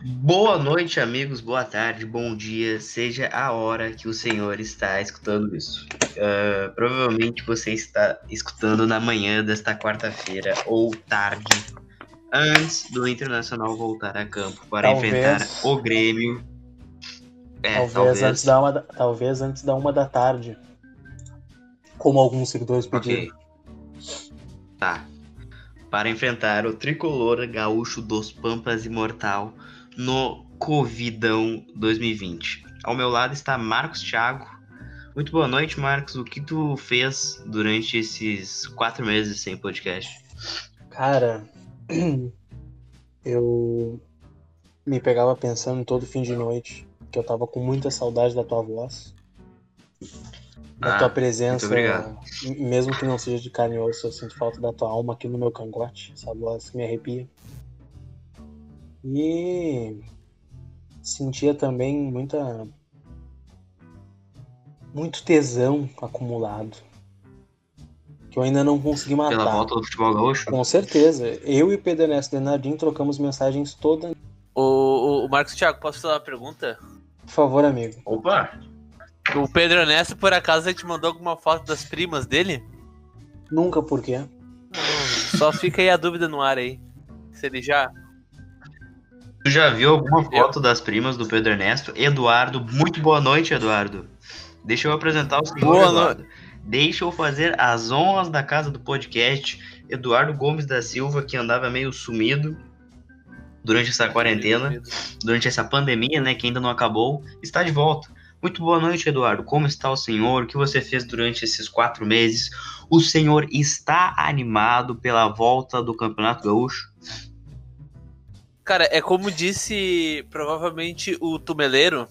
Boa noite, amigos, boa tarde, bom dia, seja a hora que o senhor está escutando isso. Uh, provavelmente você está escutando na manhã desta quarta-feira ou tarde, antes do Internacional voltar a campo para talvez, enfrentar o Grêmio. É, talvez, talvez, Antes da uma, talvez antes da uma da tarde, como alguns seguidores pediram. Okay. Tá. Para enfrentar o tricolor gaúcho dos Pampas Imortal no Covidão 2020. Ao meu lado está Marcos Thiago. Muito boa noite, Marcos. O que tu fez durante esses quatro meses sem podcast? Cara, eu me pegava pensando todo fim de noite que eu tava com muita saudade da tua voz, da ah, tua presença, mesmo que não seja de carne e osso, eu sinto falta da tua alma aqui no meu cangote, essa voz que me arrepia. E sentia também muita muito tesão acumulado que eu ainda não consegui matar. Pela volta do futebol gaúcho? Com certeza. Eu e o Pedro Ernesto Denardim trocamos mensagens toda. O, o, o Marcos Thiago, posso fazer uma pergunta? Por favor, amigo. Opa! O Pedro Ernesto, por acaso, ele te mandou alguma foto das primas dele? Nunca, por quê? Não, só fica aí a dúvida no ar aí. Se ele já Tu já viu alguma foto das primas do Pedro Ernesto? Eduardo, muito boa noite, Eduardo. Deixa eu apresentar o senhor, boa Eduardo. Noite. Deixa eu fazer as honras da casa do podcast. Eduardo Gomes da Silva, que andava meio sumido durante essa quarentena, durante essa pandemia, né, que ainda não acabou, está de volta. Muito boa noite, Eduardo. Como está o senhor? O que você fez durante esses quatro meses? O senhor está animado pela volta do Campeonato Gaúcho? Cara, é como disse provavelmente o Tumeleiro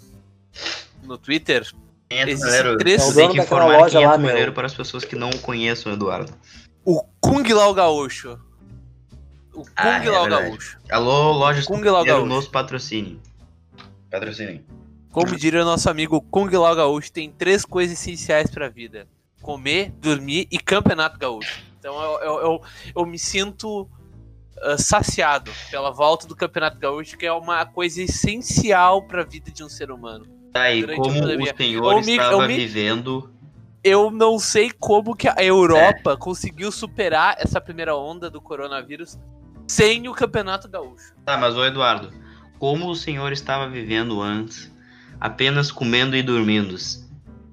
no Twitter. Quem é Tumeleiro? Três... É tem que informar quem é Tumeleiro para as pessoas que não conheçam o Eduardo. O Kung Lao Gaúcho. O Kung ah, Lao é Gaúcho. Alô, lojas Kung Lao Gaúcho. nos patrocínio. Patrocínio. Como diria o nosso amigo Kung Lao Gaúcho, tem três coisas essenciais para a vida: comer, dormir e campeonato gaúcho. Então eu, eu, eu, eu me sinto uh, saciado pela volta do Campeonato Gaúcho, que é uma coisa essencial para a vida de um ser humano. Tá, e como o senhor eu estava me, vivendo... Eu não sei como que a Europa é. conseguiu superar essa primeira onda do coronavírus sem o Campeonato Gaúcho. Tá, mas o Eduardo, como o senhor estava vivendo antes, apenas comendo e dormindo?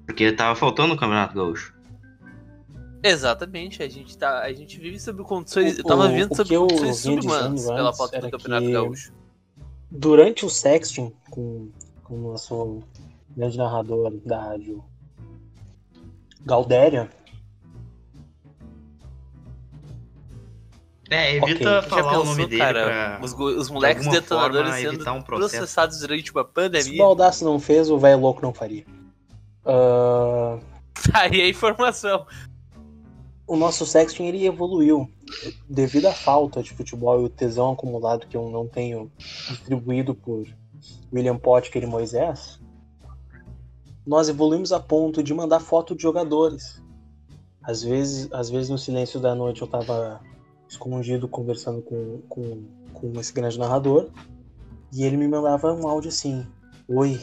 Porque estava faltando o Campeonato Gaúcho. Exatamente, a gente, tá, a gente vive sob condições. O, eu tava vivendo sob condições subhumanas pela falta do Campeonato Gaúcho. Durante o sexting, com, com o nosso grande narrador da rádio Galdéria. É, evita okay. falar pensou, o nome dele cara, pra, os, os moleques detonadores sendo um processados durante uma pandemia. Se o Baldaço não fez, o velho louco não faria. Uh... Tá aí a informação o nosso sexting ele evoluiu devido à falta de futebol e o tesão acumulado que eu não tenho distribuído por William Potker e Moisés. Nós evoluímos a ponto de mandar foto de jogadores. Às vezes, às vezes no silêncio da noite eu estava escondido conversando com, com, com esse grande narrador e ele me mandava um áudio assim: Oi,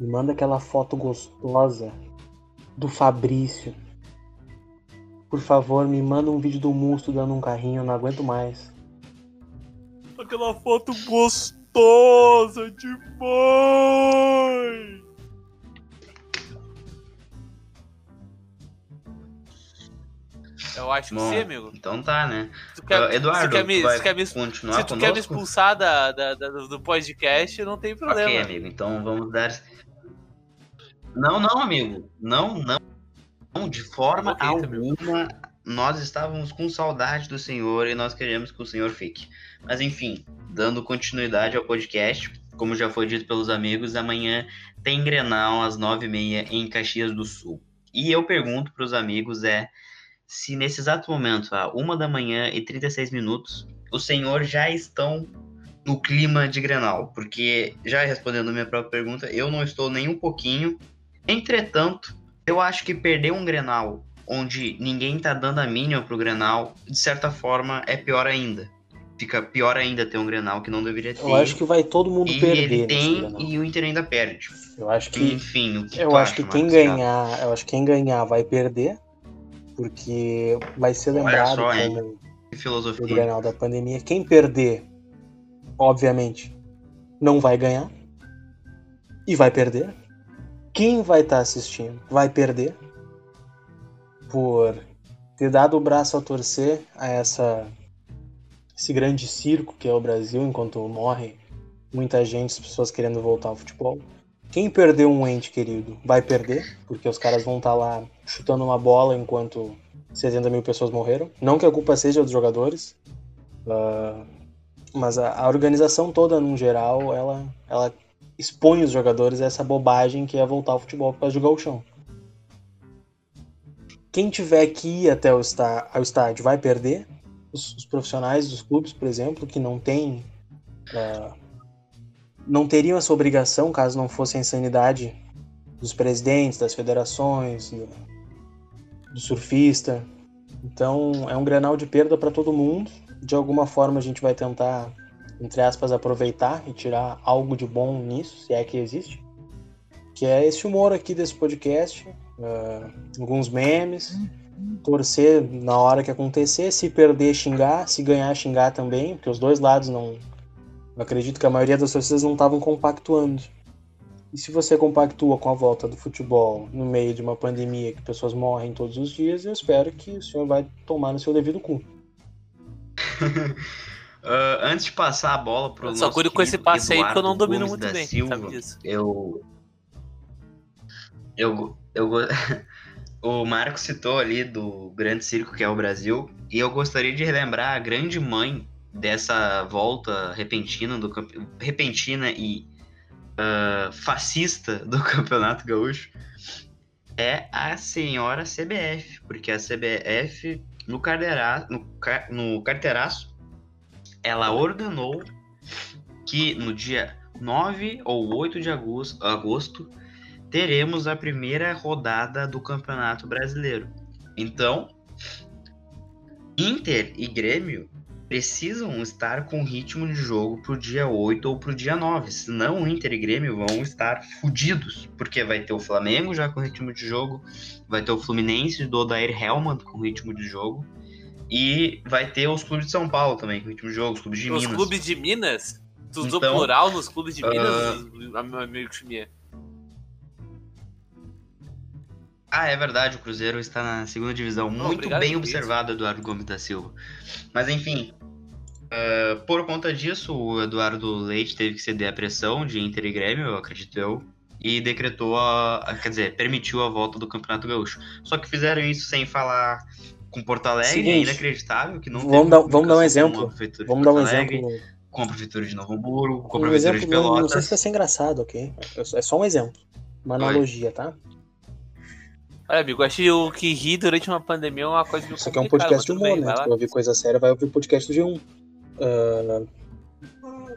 me manda aquela foto gostosa do Fabrício por favor, me manda um vídeo do Musto dando um carrinho, eu não aguento mais. Aquela foto gostosa demais! Eu acho que Bom, sim, amigo. Então tá, né? Quer, uh, Eduardo, quer me, quer me, continuar Se tu conosco? quer me expulsar da, da, da, do podcast, não tem problema. Ok, amigo, então vamos dar... Não, não, amigo. Não, não. Não, de forma okay, alguma, nós estávamos com saudade do Senhor e nós queremos que o Senhor fique. Mas enfim, dando continuidade ao podcast, como já foi dito pelos amigos, amanhã tem Grenal às nove e meia em Caxias do Sul. E eu pergunto para os amigos é se nesse exato momento, a uma da manhã e 36 minutos, os senhores já estão no clima de Grenal, porque já respondendo a minha própria pergunta, eu não estou nem um pouquinho. Entretanto, eu acho que perder um Grenal onde ninguém tá dando a mínima pro Grenal, de certa forma, é pior ainda. fica pior ainda ter um Grenal que não deveria ter. Eu acho que vai todo mundo e perder. ele tem e o Inter ainda perde. Eu acho que Enfim, o que eu acho acha, que quem Marcos ganhar, eu acho que quem ganhar vai perder, porque vai ser lembrado só, como Que o filosofia. Grenal da pandemia. Quem perder, obviamente, não vai ganhar e vai perder. Quem vai estar assistindo vai perder por ter dado o braço a torcer a essa esse grande circo que é o Brasil enquanto morre muita gente, as pessoas querendo voltar ao futebol. Quem perdeu um ente querido vai perder, porque os caras vão estar lá chutando uma bola enquanto 70 mil pessoas morreram. Não que a culpa seja dos jogadores, ah, mas a, a organização toda, no geral, ela, ela expõe os jogadores a essa bobagem que é voltar ao futebol para jogar o chão. Quem tiver que ir até o ao estádio vai perder. Os, os profissionais dos clubes, por exemplo, que não têm. ah, não teriam essa obrigação caso não fosse a insanidade dos presidentes, das federações, do, do surfista. Então é um granal de perda para todo mundo. De alguma forma a gente vai tentar, entre aspas, aproveitar e tirar algo de bom nisso, se é que existe. Que é esse humor aqui desse podcast, ah, alguns memes, torcer na hora que acontecer, se perder xingar, se ganhar xingar também, porque os dois lados não. Eu acredito que a maioria das torcidas não estavam compactuando. E se você compactua com a volta do futebol no meio de uma pandemia que pessoas morrem todos os dias, eu espero que o senhor vai tomar no seu devido cu. Ah, antes de passar a bola pro Eu só nosso cuido com esse passe aí porque eu não domino Gomes muito bem, Silva, sabe disso. Eu. Eu. Eu. o Marco citou ali do grande circo que é o Brasil, e eu gostaria de relembrar a grande mãe dessa volta repentina do repentina e ah, fascista do Campeonato Gaúcho é a senhora CBF, porque a CBF no, cardeira, no, no carteiraço ela ordenou que no dia 9 ou 8 de agosto, agosto teremos a primeira rodada do Campeonato Brasileiro. Então, Inter e Grêmio precisam estar com ritmo de jogo pro dia 8 ou pro dia 9, senão Inter e Grêmio vão estar fudidos, porque vai ter o Flamengo já com ritmo de jogo, vai ter o Fluminense do Odair Helman com ritmo de jogo, e vai ter os clubes de São Paulo também com ritmo de jogo, os clubes de Os Minas. clubes de Minas? Tu usou Então, plural nos clubes de ah, Minas, meu amigo Chimia? Ah, é verdade, o Cruzeiro está na segunda divisão. Muito obrigado bem observado, Eduardo Gomes da Silva. Mas enfim, ah, por conta disso, o Eduardo Leite teve que ceder a pressão de Inter e Grêmio, eu acredito eu, e decretou a. a- quer dizer, permitiu a volta do Campeonato Gaúcho. Só que fizeram isso sem falar com Porto Alegre, Seguinte, é inacreditável que não vamos dar- vamos dar um exemplo. de Vamos dar um Alegre, exemplo. Com a Prefeitura de Novo Hamburgo, com a Um Prefeitura exemplo de não, não sei Pelotas. se vai ser engraçado, ok? É só um exemplo. Uma Oi. analogia, tá? Olha, amigo, acho que o que ri durante uma pandemia é uma coisa Isso aqui é um podcast de humor, bem, né? vai ouvir coisa séria, vai ouvir o podcast do G1. Ah,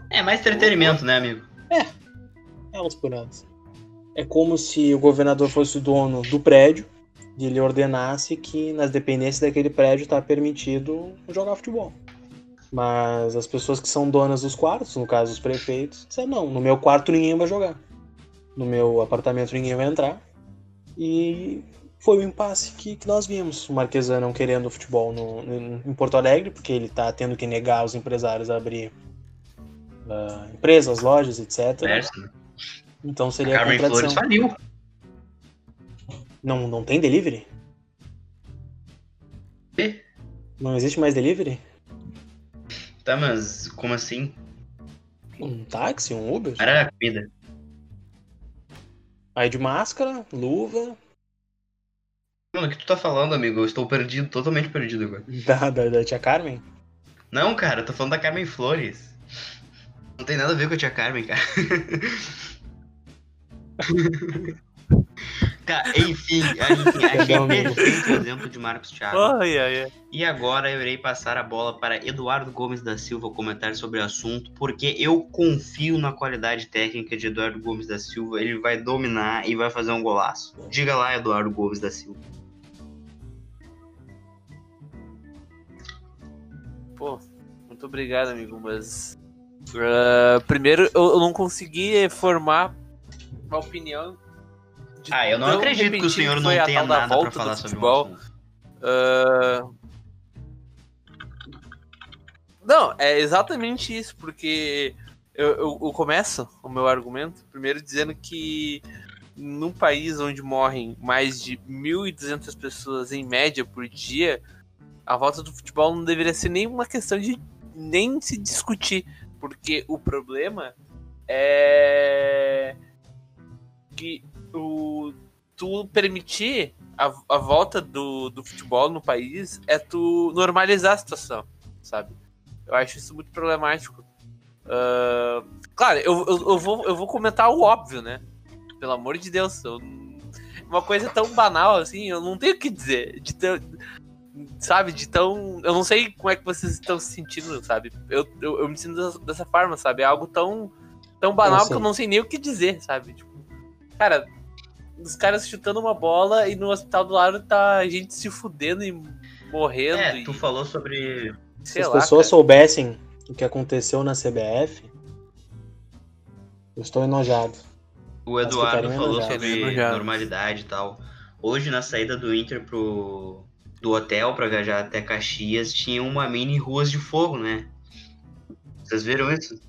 É mais entretenimento, né, amigo? elas por elas. É como se o governador fosse o dono do prédio e ele ordenasse que nas dependências daquele prédio está permitido jogar futebol. Mas as pessoas que são donas dos quartos, no caso os prefeitos, disseram, não, no meu quarto ninguém vai jogar. No meu apartamento ninguém vai entrar. E foi o impasse que, que nós vimos. O Marquesan não querendo futebol no, no- em Porto Alegre, porque ele está tendo que negar aos empresários a abrir ah, empresas, lojas, etc. Né? Então seria a Carmen Flores contradição. faliu. Não, não tem delivery? E? Não existe mais delivery? Tá, mas como assim? Um táxi, um Uber? Era a comida. Aí de máscara, luva, Mano, o que tu tá falando, amigo? Eu estou perdido, totalmente perdido agora. da, da, da tia Carmen. Não, cara, eu tô falando da Carmen Flores. Não tem nada a ver com a tia Carmen, cara. Cara, enfim, enfim achei amigo. perfeito o exemplo de Marcos Thiago. Ai, ai, ai. E agora eu irei passar a bola para Eduardo Gomes da Silva comentar sobre o assunto, porque eu confio na qualidade técnica de Eduardo Gomes da Silva. Ele vai dominar e vai fazer um golaço. Diga lá, Eduardo Gomes da Silva. Pô, muito obrigado, amigo, mas. Uh, primeiro, eu, eu não consegui formar uma opinião. Ah, eu não acredito que o senhor não tenha nada pra falar sobre futebol. Uh... Não, é exatamente isso, porque eu, eu, eu, começo o meu argumento primeiro dizendo que num país onde morrem mais de 1.200 pessoas em média por dia, a volta do futebol não deveria ser nem uma questão de nem se discutir, porque o problema é que o, tu permitir a, a volta do, do futebol no país é tu normalizar a situação, sabe? Eu acho isso muito problemático. Uh, claro, eu, eu, eu, vou, eu vou comentar o óbvio, né? Pelo amor de Deus. Eu, uma coisa tão banal assim, eu não tenho o que dizer. De tão, sabe, de tão. Eu não sei como é que vocês estão se sentindo, sabe? Eu, eu, eu me sinto dessa, dessa, forma, sabe? É algo tão, tão banal que eu não sei nem o que dizer, sabe? Tipo, cara, os caras chutando uma bola e no hospital do lado tá a gente se fudendo e morrendo. É, tu falou sobre. Se as lá, pessoas cara. soubessem o que aconteceu na CBF, eu estou enojado. O Eduardo falou sobre normalidade e tal. Hoje, na saída do Inter pro, do hotel para viajar até Caxias, tinha uma mini ruas de fogo, né? Vocês viram isso?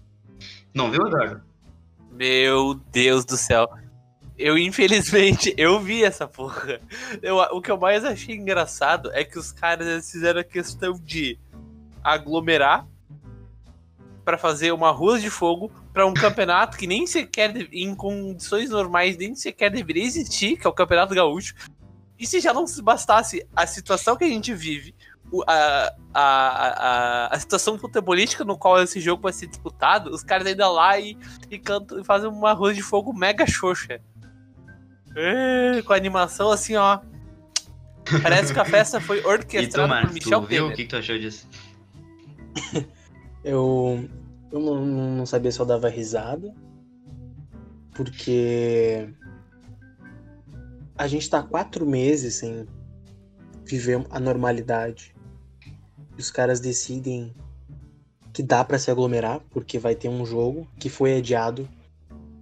Não viu, Eduardo? Meu Deus do céu. Eu, infelizmente, eu vi essa porra. Eu, o que eu mais achei engraçado é que os caras fizeram a questão de aglomerar para fazer uma rua de fogo para um campeonato que nem sequer, em condições normais, nem sequer deveria existir, que é o Campeonato Gaúcho. E se já não se bastasse a situação que a gente vive, a, a, a, a situação futebolística no qual esse jogo vai ser disputado, os caras ainda lá e, e, cantam, e fazem uma rua de fogo mega xoxa. É, com a animação assim, ó. Parece que a festa foi orquestrada tu, por Michel tu viu? O que, que tu achou disso? eu, eu não, não sabia se eu dava risada, porque a gente tá quatro meses sem viver a normalidade. Os caras decidem que dá para se aglomerar porque vai ter um jogo que foi adiado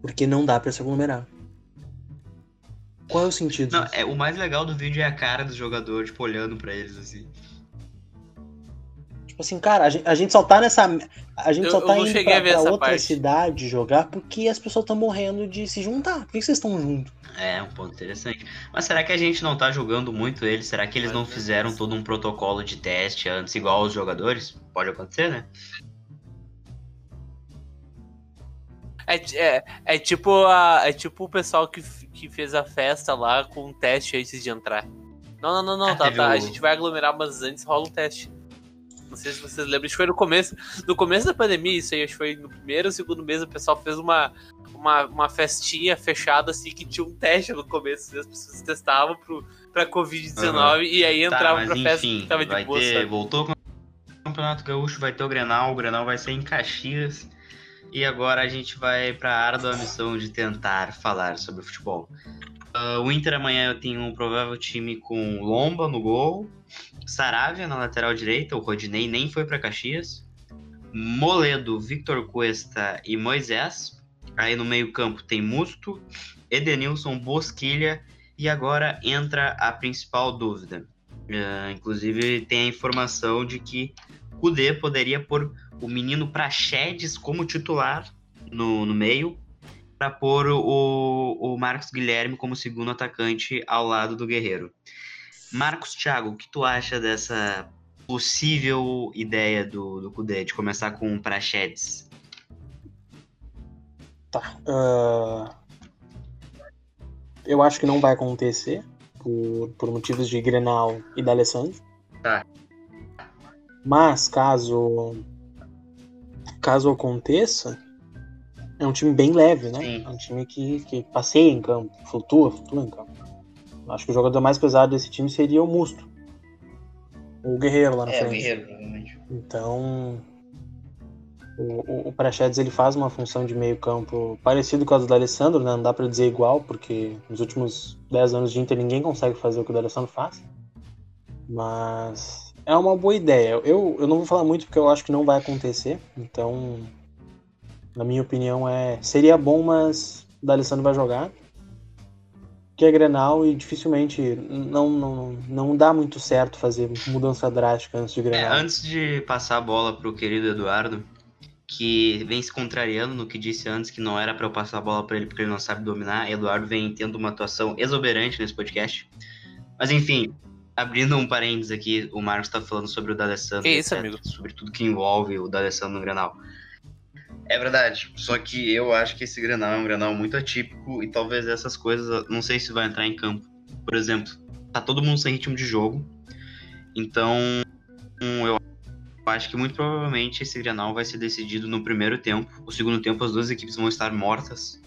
porque não dá para se aglomerar. Qual é o sentido? Não, é, o mais legal do vídeo é a cara do jogador, tipo, olhando para eles assim. Tipo assim, cara, a gente, a gente só tá nessa. A gente eu, só tá indo pra, pra outra parte. cidade jogar porque as pessoas estão morrendo de se juntar. Por que vocês estão juntos? É, um ponto interessante. Mas será que a gente não tá jogando muito eles? Será que eles não fizeram todo um protocolo de teste antes, igual os jogadores? Pode acontecer, né? É, é, é, tipo a, é tipo o pessoal que, que fez a festa lá com um teste antes de entrar. Não, não, não, não, tá, tá. O... A gente vai aglomerar, mas antes rola um teste. Não sei se vocês lembram, acho que foi no começo. No começo da pandemia, isso aí, acho que foi no primeiro ou segundo mês, o pessoal fez uma, uma, uma festinha fechada, assim, que tinha um teste no começo. As pessoas testavam pro, pra Covid-19 uhum. e aí tá, entravam tá, pra festa enfim, que tava de boa. Ter, voltou com o Campeonato Gaúcho, vai ter o Grenal, o Grenal vai ser em Caxias. E agora a gente vai para a árdua missão de tentar falar sobre futebol. Uh, o Inter amanhã eu tenho um provável time com Lomba no gol, Saravia na lateral direita, o Rodinei nem foi para Caxias. Moledo, Victor Cuesta e Moisés. Aí no meio-campo tem Musto, Edenilson, Bosquilha e agora entra a principal dúvida. Uh, inclusive tem a informação de que Kudê poderia pôr o menino Praxedes como titular no, no meio para pôr o, o Marcos Guilherme como segundo atacante ao lado do Guerreiro. Marcos Thiago, o que tu acha dessa possível ideia do, do Kudê de começar com o Praxedes? Tá. Uh... Eu acho que não vai acontecer por, por motivos de Grenal e da Alessandro. Tá. Mas caso caso aconteça, é um time bem leve, né? Sim. É um time que, que passeia em campo, flutua, flutua em campo. Acho que o jogador mais pesado desse time seria o Musto. O Guerreiro lá na é, frente. O Guerreiro, provavelmente. Então, o, o, o Prachedes ele faz uma função de meio campo parecido com a do D'Alessandro, né? Não dá para dizer igual, porque nos últimos 10 anos de Inter ninguém consegue fazer o que o D'Alessandro faz. Mas é uma boa ideia. Eu, eu não vou falar muito porque eu acho que não vai acontecer. Então, na minha opinião, é seria bom, mas o D'Alessandro vai jogar. Que é Grenal e dificilmente não, não, não dá muito certo fazer mudança drástica antes de É, Grenal. antes de passar a bola pro querido Eduardo, que vem se contrariando no que disse antes que não era pra eu passar a bola pra ele porque ele não sabe dominar, Eduardo vem tendo uma atuação exuberante nesse podcast. Mas enfim, abrindo um parênteses aqui, o Marcos tá falando sobre o D'Alessandro, Que isso, etc, amigo? sobre tudo que envolve o D'Alessandro no Grenal. É verdade, só que eu acho que esse Grenal é um Grenal muito atípico e talvez essas coisas, não sei se vai entrar em campo. Por exemplo, tá todo mundo sem ritmo de jogo, então hum, eu acho que muito provavelmente esse Grenal vai ser decidido no primeiro tempo. O segundo tempo as duas equipes vão estar mortas.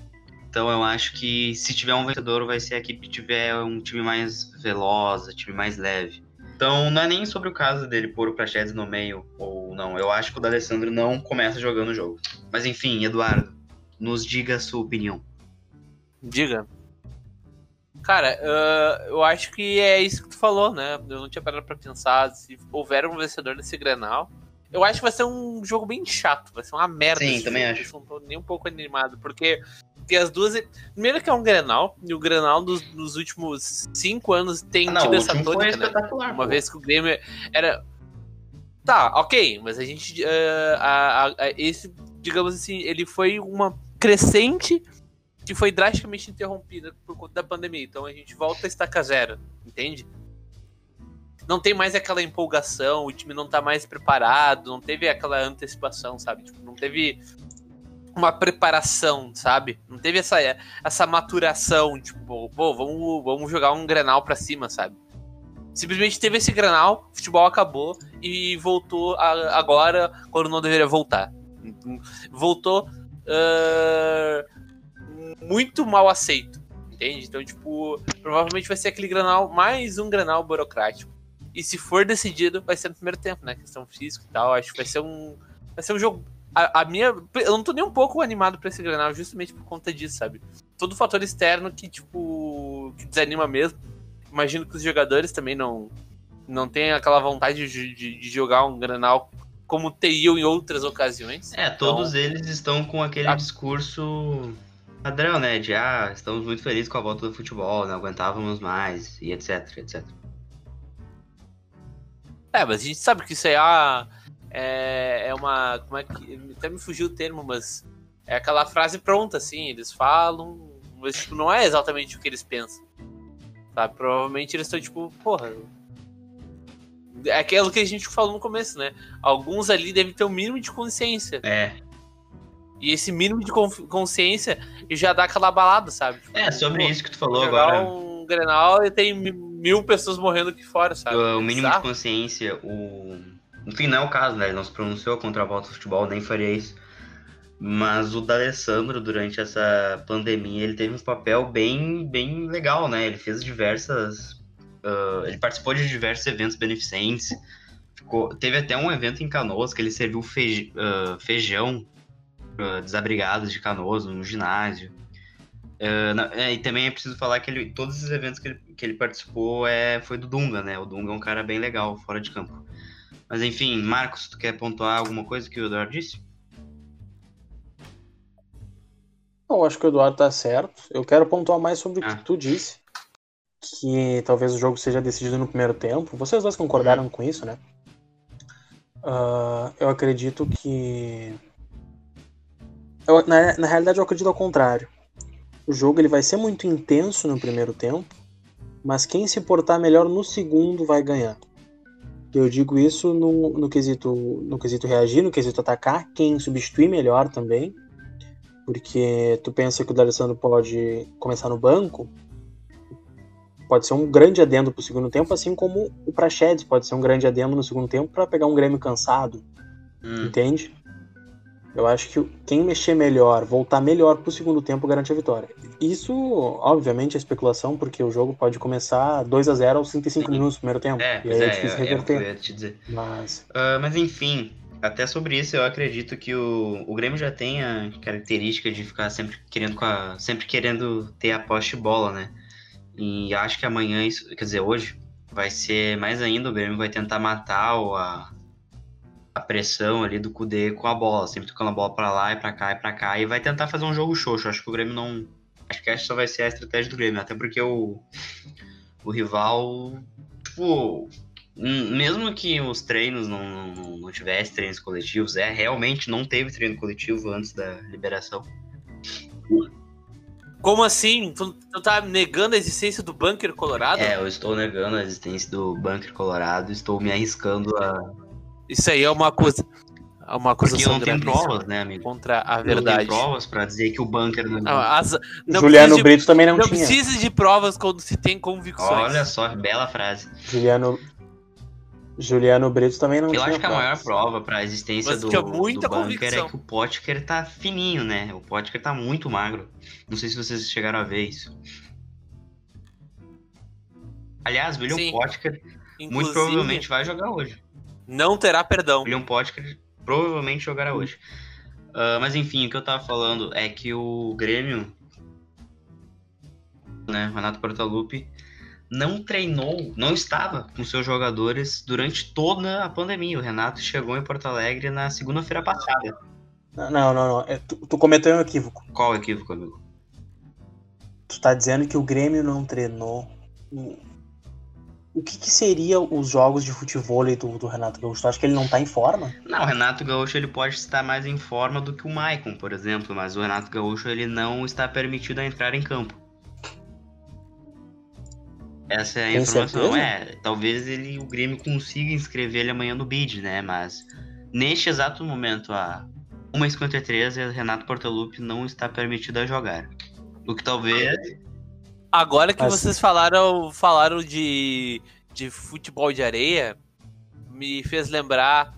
Então eu acho que se tiver um vencedor vai ser a equipe que tiver um time mais veloz, um time mais leve. Então não é nem sobre o caso dele pôr o Prachedes no meio ou não. Eu acho que o D'Alessandro não começa jogando o jogo. Mas enfim, Eduardo, nos diga a sua opinião. Diga. Cara, ah, eu acho que é isso que tu falou, né? Eu não tinha parado pra pensar se houver um vencedor nesse Grenal. Eu acho que vai ser um jogo bem chato, vai ser uma merda. Sim, também jogo, acho. Eu não tô nem um pouco animado, porque tem as duas. Primeiro que é um Grenal, e o Grenal dos, dos últimos cinco anos tem Ah, não, tido essa tônica, né? Uma pô. vez que o Grêmio era. Tá, ok, mas a gente. eh, a- a- a- esse, digamos assim, ele foi uma crescente que foi drasticamente interrompida por conta da pandemia. Então a gente volta a estaca zero, entende? Não tem mais aquela empolgação, o time não tá mais preparado, não teve aquela antecipação, sabe? Tipo, não teve uma preparação, sabe? Não teve essa, essa maturação, tipo, pô, vamos, vamos jogar um granal pra cima, sabe? Simplesmente teve esse granal, o futebol acabou e voltou a- agora quando não deveria voltar. Voltou ah, muito mal aceito, entende? Então, tipo, provavelmente vai ser aquele granal, mais um granal burocrático. E se for decidido, vai ser no primeiro tempo, né? Questão física e tal. Acho que vai ser um. Vai ser um jogo. A, a minha. Eu não tô nem um pouco animado pra esse granal, justamente por conta disso, sabe? Todo fator externo que, tipo. que desanima mesmo. Imagino que os jogadores também não. Não têm aquela vontade de, de, de jogar um granal como teriam em outras ocasiões. É, todos Então- eles estão com aquele Ah. discurso padrão, né? De ah, estamos muito felizes com a volta do futebol, não aguentávamos mais, e etc, etc. É, mas a gente sabe que isso aí ah, é, é uma. Como é que. Até me fugiu o termo, mas. É aquela frase pronta, assim. Eles falam, mas tipo, não é exatamente o que eles pensam. Sabe? Provavelmente eles estão tipo, porra. É aquilo que a gente falou no começo, né? Alguns ali devem ter um mínimo de consciência. É, E esse mínimo de consciência já dá aquela balada, sabe? Tipo, é sobre pô, isso que tu falou agora. um Grenal e tem mi- mil pessoas morrendo aqui fora, sabe? O mínimo de Bizarro. consciência, o. Enfim, não é o caso, né? Ele não se pronunciou contra a volta do futebol, nem faria isso. Mas o D'Alessandro, durante essa pandemia, ele teve um papel bem, bem legal, né? Ele fez diversas. ah, ele participou de diversos eventos beneficentes. Ficou- teve até um evento em Canoas que ele serviu ah, feijão para desabrigados de Canoas no ginásio. Ah, na- é, e também é preciso falar que ele, todos esses eventos que ele, que ele participou é, foi do Dunga, né? O Dunga é um cara bem legal fora de campo. Mas enfim, Marcos, tu quer pontuar alguma coisa que o Eduardo disse? Eu acho que o Eduardo tá certo. Eu quero pontuar mais sobre o Ah. que tu disse. Que talvez o jogo seja decidido no primeiro tempo. Vocês dois concordaram com isso, né? Ah, eu acredito que. Eu- na, na realidade, eu acredito ao contrário. O jogo ele vai ser muito intenso no primeiro tempo, mas quem se portar melhor no segundo vai ganhar. Eu digo isso no, no, quesito, no quesito reagir, no quesito atacar, quem substituir melhor também. Porque tu pensa que o D'Alessandro pode começar no banco, pode ser um grande adendo pro segundo tempo, assim como o Praxedes pode ser um grande adendo no segundo tempo para pegar um Grêmio cansado, Hum, entende? Eu acho que quem mexer melhor, voltar melhor pro segundo tempo garante a vitória. Isso, obviamente, é especulação, porque o jogo pode começar 2 a 0 aos 35 Sim. minutos do primeiro tempo. é, e aí é, é, difícil é, é reverter. ia te dizer. Mas Ah, mas enfim, até sobre isso eu acredito que o, o Grêmio já tem a característica de ficar sempre querendo com a, sempre querendo ter a poste bola, né? E acho que amanhã isso, quer dizer, hoje vai ser mais ainda, o Grêmio vai tentar matar o, a, a pressão ali do Kudê com a bola, sempre tocando a bola para lá e para cá e para cá, e vai tentar fazer um jogo xoxo. Acho que o Grêmio não. Acho que essa só vai ser a estratégia do Grêmio, até porque o, o rival, tipo, mesmo que os treinos não, não, não tivessem treinos coletivos, é realmente não teve treino coletivo antes da liberação. Como assim? Tu, tu tá negando a existência do bunker colorado? É, eu estou negando a existência do bunker colorado, estou me arriscando a. Isso aí é uma coisa. É uma acusação Porque não tem provas, né, amigo? Contra a verdade. Não tem provas pra dizer que o bunker não. Não, as, não Juliano de, Brito também não, não tinha. Não precisa de provas quando se tem convicções. Olha só, bela frase. Juliano, Juliano Brito também não Eu tinha acho que a provas. maior prova pra existência Mas do, tinha muita do bunker é que o Potker tá fininho, né? O Potker tá muito magro. Não sei se vocês chegaram a ver isso. Aliás, o William Sim. Potker muito Inclusive, provavelmente vai jogar hoje. Não terá perdão. William Potker provavelmente jogará hoje. Ah, mas enfim, o que eu tava falando é que o Grêmio, né, Renato Portaluppi, não treinou, não estava com seus jogadores durante toda a pandemia. O Renato chegou em Porto Alegre na segunda-feira passada. Não, não, não. É, tu, tu cometeu um equívoco. Qual equívoco, amigo? Tu tá dizendo que o Grêmio não treinou. O, que, que seria os jogos de futebol do, do Renato Gaúcho? Tu acha que ele não tá em forma? Não, o Renato Gaúcho ele pode estar mais em forma do que o Maicon, por exemplo, mas o Renato Gaúcho ele não está permitido a entrar em campo. Essa é a Tem informação. certeza? É, talvez ele, o Grêmio consiga inscrever ele amanhã no bid, né? Mas neste exato momento, a 1h53, o Renato Portaluppi não está permitido a jogar. O que talvez. Agora que Mas- vocês falaram, falaram de, de futebol de areia, me fez lembrar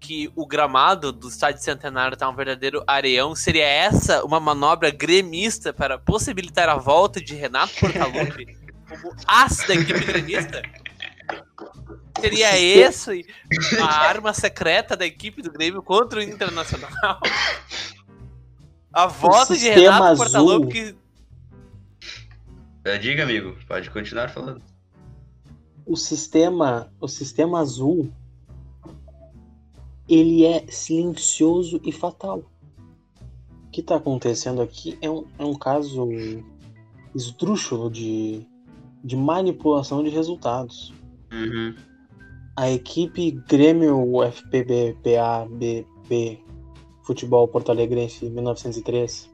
que o gramado do estádio Centenário tá um verdadeiro areião. Seria essa uma manobra gremista para possibilitar a volta de Renato Portaluppi como as da equipe gremista? Seria esse a arma secreta da equipe do Grêmio contra o Internacional? A volta de Renato. Portaluppi Diga, amigo, pode continuar falando. O sistema, o sistema azul, ele é silencioso e fatal. O que tá acontecendo aqui é um, é um caso esdrúxulo de, de manipulação de resultados. Uhum. A equipe Grêmio FPBPABP Futebol Porto Alegrense 1903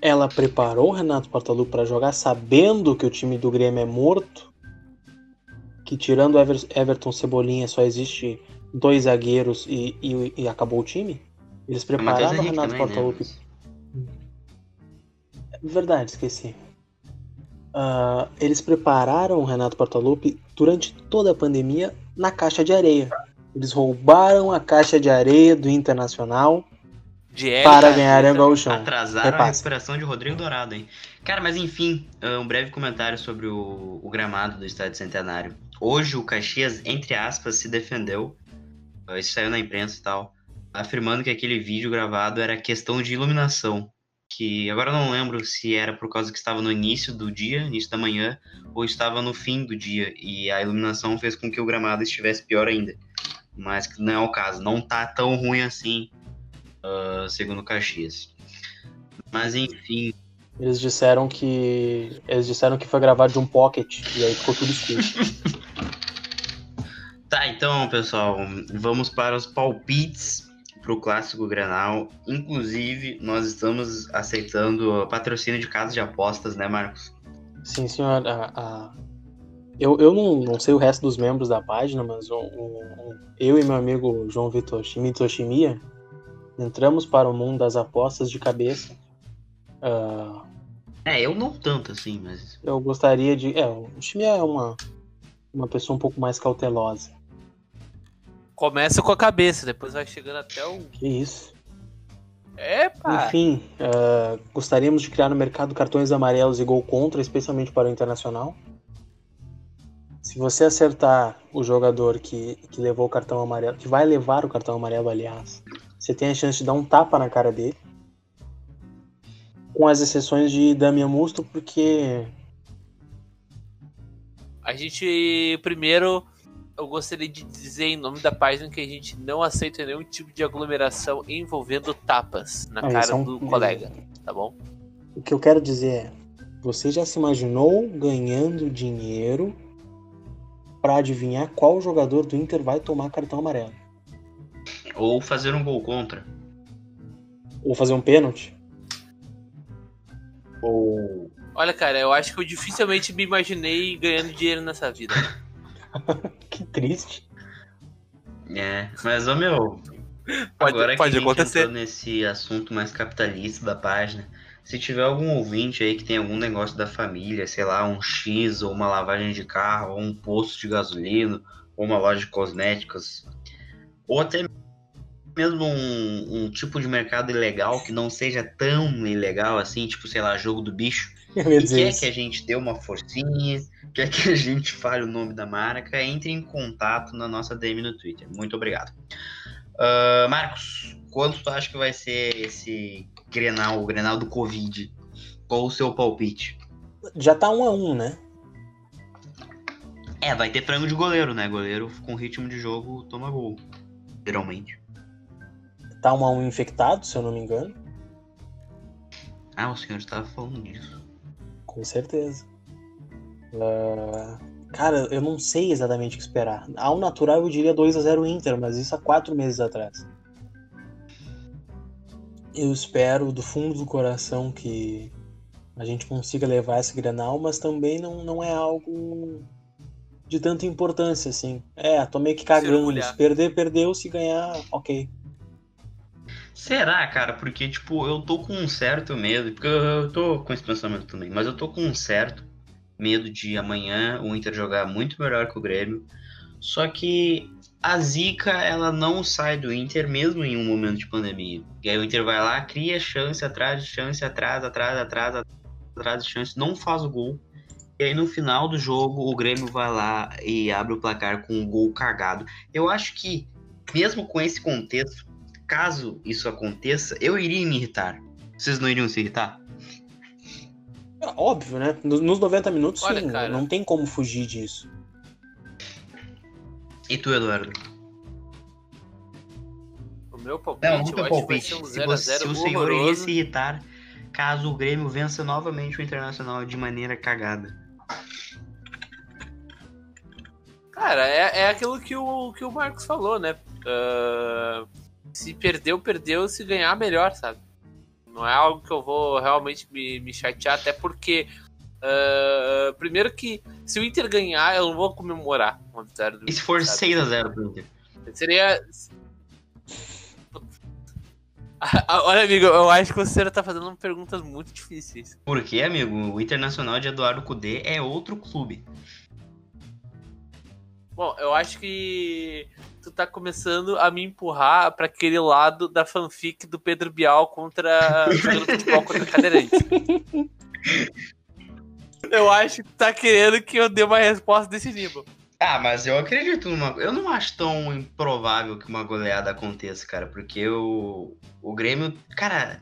ela preparou o Renato Portaluppi para jogar sabendo que o time do Grêmio é morto, que tirando Ever- Everton Cebolinha só existe dois zagueiros e, e- e acabou o time. Eles prepararam o Renato também, né? Portaluppi Verdade, esqueci. Ah, eles prepararam o Renato Portaluppi durante toda a pandemia na caixa de areia. Eles roubaram a caixa de areia do Internacional de Hélio para Carneiro. ganharem o gauchão. Atrasaram a Repassa. recuperação de Rodrigo Dourado, hein? Cara, mas enfim, uh, um breve comentário sobre o, o gramado do Estádio Centenário. Hoje o Caxias, entre aspas, se defendeu. uh, Isso saiu na imprensa e tal. Afirmando que aquele vídeo gravado era questão de iluminação. Que agora eu não lembro se era por causa que estava no início do dia, início da manhã, ou estava no fim do dia. E a iluminação fez com que o gramado estivesse pior ainda. Mas não é o caso. Não tá tão ruim assim, uh, segundo o Caxias. Mas enfim, Eles disseram que. Eles disseram que foi gravado de um pocket e aí ficou tudo escuro. Tá, então, pessoal, vamos para os palpites para o Clássico Granal. Inclusive, nós estamos aceitando patrocínio de casas de apostas, né, Marcos? Sim, senhor. a- a- Eu, eu não, não sei o resto dos membros da página, mas o- o- eu e meu amigo João Vitor Shimitoshimiya entramos para o mundo das apostas de cabeça. Ah, É, eu não tanto assim, mas. eu gostaria de. É, o Shimiya é uma, uma pessoa um pouco mais cautelosa. Começa com a cabeça, depois vai chegando até o. Que isso. Epa! Enfim, ah, gostaríamos de criar no mercado cartões amarelos e gol contra, especialmente para o Internacional. Se você acertar o jogador que, que levou o cartão amarelo, que vai levar o cartão amarelo, aliás, você tem a chance de dar um tapa na cara dele. Com as exceções de Damian Musto, porque A gente primeiro eu gostaria de dizer em nome da página que a gente não aceita nenhum tipo de aglomeração envolvendo tapas na ah, cara é do colega, tá bom? O que eu quero dizer é, você já se imaginou ganhando dinheiro para adivinhar qual jogador do Inter vai tomar cartão amarelo? Ou fazer um gol contra. Ou fazer um pênalti. Ou. Olha, cara, eu acho que eu dificilmente me imaginei ganhando dinheiro nessa vida. que triste. É, mas, ô meu. Pode, agora pode que acontecer. nesse assunto mais capitalista da página, se tiver algum ouvinte aí que tem algum negócio da família, sei lá, um X, ou uma lavagem de carro, ou um posto de gasolina, ou uma loja de cosméticos, ou até mesmo um, um, tipo de mercado ilegal que não seja tão ilegal assim, tipo, sei lá, jogo do bicho. e quer isso. que a gente dê uma forcinha, quer que a gente fale o nome da marca, entre em contato na nossa DM no Twitter. Muito obrigado. Uh, Marcos, quanto tu acha que vai ser esse Grenal, o Grenal do Covid? Qual o seu palpite? Já tá um a um, né? É, vai ter frango de goleiro, né? Goleiro com ritmo de jogo toma gol. Geralmente tá um a um infectado, se eu não me engano. Ah, o senhor estava falando disso. Com certeza. Uh, cara, eu não sei exatamente o que esperar. Ao natural eu diria 2 a 0 Inter, mas isso há quatro meses atrás. Eu espero do fundo do coração que a gente consiga levar esse Grenal, mas também não, não é algo de tanta importância, assim. É, tô meio que cagando. Se perder, perdeu. Se ganhar, ok. Será, cara? Porque, tipo, eu tô com um certo medo, porque eu tô com esse pensamento também, mas eu tô com um certo medo de amanhã o Inter jogar muito melhor que o Grêmio. Só que a zica, ela não sai do Inter mesmo em um momento de pandemia. E aí o Inter vai lá, cria chance atrás de chance, atrás, atrás, atrás, atrás de chance, não faz o gol. E aí no final do jogo o Grêmio vai lá e abre o placar com um gol cagado. Eu acho que, mesmo com esse contexto, caso isso aconteça, eu iria me irritar. Vocês não iriam se irritar? É óbvio, né? Nos 90 minutos, Olha, sim, cara. não tem como fugir disso. E tu, Eduardo? O meu palpite, não, não palpite. Um se, você, se o senhor iria se irritar caso o Grêmio vença novamente o Internacional de maneira cagada. Cara, é, é aquilo que o, que o Marcos falou, né? Uh, se perdeu, perdeu, se ganhar, melhor, sabe? Não é algo que eu vou realmente me, me chatear, até porque. Uh, primeiro que se o Inter ganhar, eu não vou comemorar uma vitória do E se for 6x0 pro Inter? Seria. Olha, amigo, eu acho que você tá fazendo perguntas muito difíceis. Por quê, amigo? O Internacional de Eduardo Cudê é outro clube. Bom, eu acho que tu tá começando a me empurrar para aquele lado da fanfic do Pedro Bial contra jogando futebol contra cadeirante. Eu acho que tá querendo que eu dê uma resposta desse nível. Ah, mas eu acredito numa. Eu não acho tão improvável que uma goleada aconteça, cara, porque o, o Grêmio. Cara,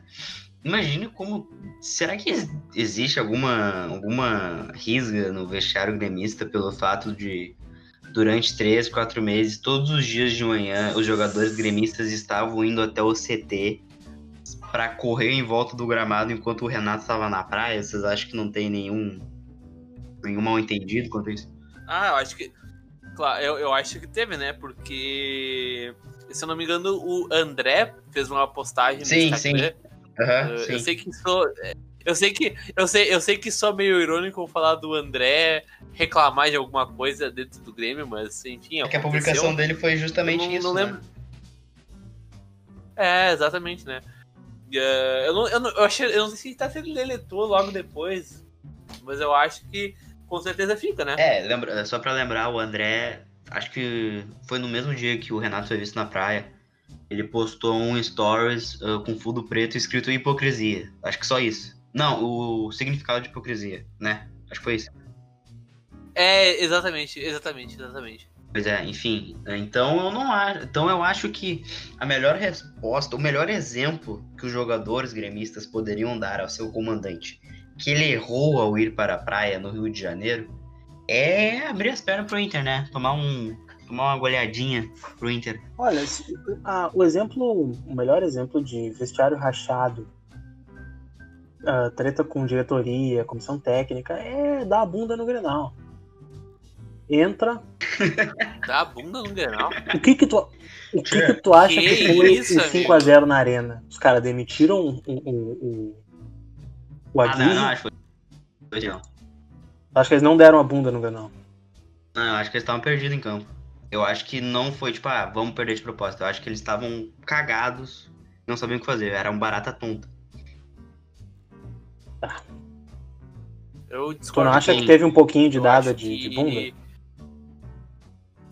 imagine como. Será que existe alguma, alguma risga no vestiário gremista pelo fato de durante três, quatro meses, todos os dias de manhã, os jogadores gremistas estavam indo até o CT para correr em volta do gramado enquanto o Renato estava na praia. Vocês acham que não tem nenhum, nenhum mal entendido quanto isso? Ah, eu acho que. Claro, eu, eu acho que teve, né? Porque, se eu não me engano, o André fez uma postagem sim. Sim. Uhum, eu, sim. eu sei que isso eu sei que eu sei, eu sei que só meio irônico falar do André reclamar de alguma coisa dentro do Grêmio, mas enfim. É que a publicação dele foi justamente não, isso. Não né? lembro. É, exatamente, né? Uh, eu, não, eu, não, eu, achei, eu não sei se tá sendo deletou logo depois, mas eu acho que com certeza fica, né? É, lembra, só pra lembrar, o André, acho que foi no mesmo dia que o Renato foi visto na praia. Ele postou um stories uh, com fundo preto escrito hipocrisia. Acho que só isso. Não, o significado de hipocrisia, né? Acho que foi isso. É, exatamente, exatamente, exatamente. Pois é, enfim. Então eu não acho. Então eu acho que a melhor resposta, o melhor exemplo que os jogadores gremistas poderiam dar ao seu comandante, que ele errou ao ir para a praia no Rio de Janeiro, É abrir as pernas pro Inter, né? Tomar um. Tomar uma goleadinha pro Inter. Olha, ah, o exemplo, o melhor exemplo de vestiário rachado, treta com diretoria, comissão técnica, é dar a bunda no Grenal. Entra. Dar a bunda no Grenal? O que que tu, o que, que tu acha que, que foi isso, o 5x0 na arena? Os caras demitiram o, o, o, o Aguirre? Ah, não, não, acho que foi. Não. Acho que eles não deram a bunda no Grenal. Não, eu acho que eles estavam perdidos em campo. Eu acho que não foi tipo, ah, vamos perder de propósito. Eu acho que eles estavam cagados, não sabiam o que fazer. Era um barata tonta. Tá. Eu tu não acha que teve um pouquinho de dada de, de bunda?